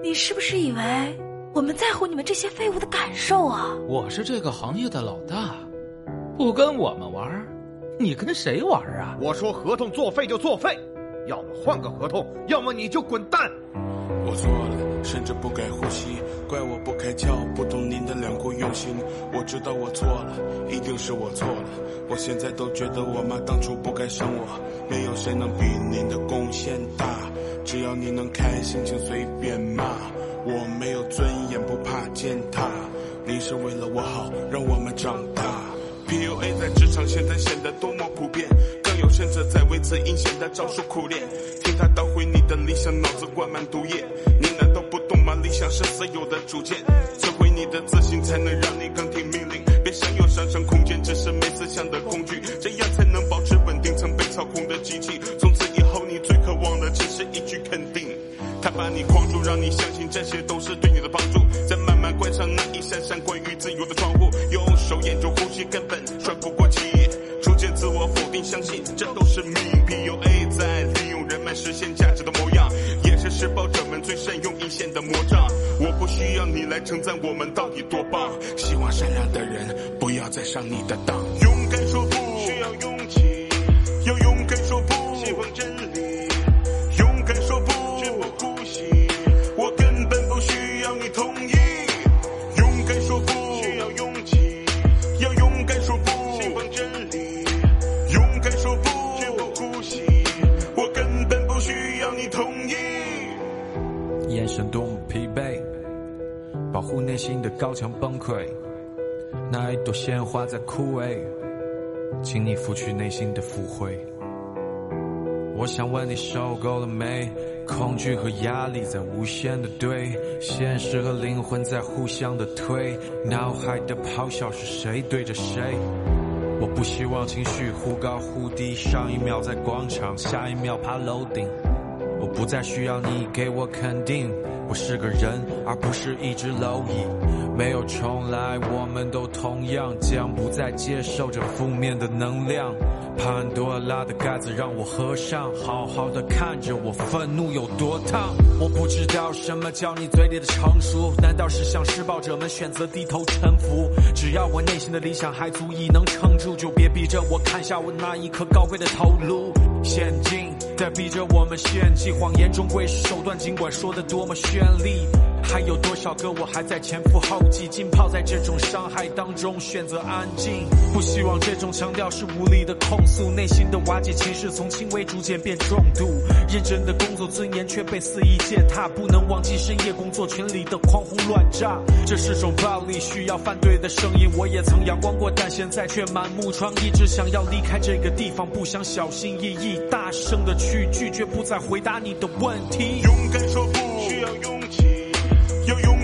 你是不是以为我们在乎你们这些废物的感受啊？我是这个行业的老大，不跟我们玩，你跟谁玩啊？我说合同作废就作废，要么换个合同，要么你就滚蛋。我错了，甚至不该呼吸，怪我不开窍，不懂您的良苦用心。我知道我错了，一定是我错了。我现在都觉得我妈当初不该生我，没有谁能比您的贡献大。只要你能开心，请随便骂。我没有尊严，不怕践踏。你是为了我好，让我们长大。PUA 在职场现在显得多么普遍，更有甚者在为此阴险的招数苦练。听他捣毁你的理想，脑子灌满毒液。你难道不懂吗？理想是私有的主见，摧毁你的自信，才能让你更听命令。别想有上升空间，只是框住，让你相信这些都是对你的帮助，再慢慢关上那一扇扇关于自由的窗户，用手掩住呼吸，根本喘不过气。逐渐自我否定，相信这都是命。PUA 在利用人们实现价值的模样，也是施暴者们最善用一线的魔杖。我不需要你来称赞我们到底多棒，希望善良的人不要再上你的当。眼神多么疲惫，保护内心的高墙崩溃。那一朵鲜花在枯萎，请你拂去内心的腐灰。我想问你受够了没？恐惧和压力在无限的堆，现实和灵魂在互相的推，脑海的咆哮是谁对着谁？我不希望情绪忽高忽低，上一秒在广场，下一秒爬楼顶。不再需要你给我肯定，我是个人，而不是一只蝼蚁。没有重来，我们都同样将不再接受这负面的能量。潘多拉的盖子让我合上，好好的看着我愤怒有多烫。我不知道什么叫你嘴里的成熟，难道是向施暴者们选择低头臣服？只要我内心的理想还足以能撑住，就别逼着我看下我那一颗高贵的头颅。现在逼着我们献祭，谎言终归是手段，尽管说的多么绚丽。还有多少个我还在前赴后继，浸泡在这种伤害当中，选择安静。不希望这种强调是无力的控诉，内心的瓦解情绪从轻微逐渐变重度。认真的工作尊严却被肆意践踏，不能忘记深夜工作群里的狂轰乱炸。这是种暴力，需要反对的声音。我也曾阳光过，但现在却满目疮痍，只想要离开这个地方，不想小心翼翼，大声的去拒绝，不再回答你的问题。勇敢说不，需要勇气，要勇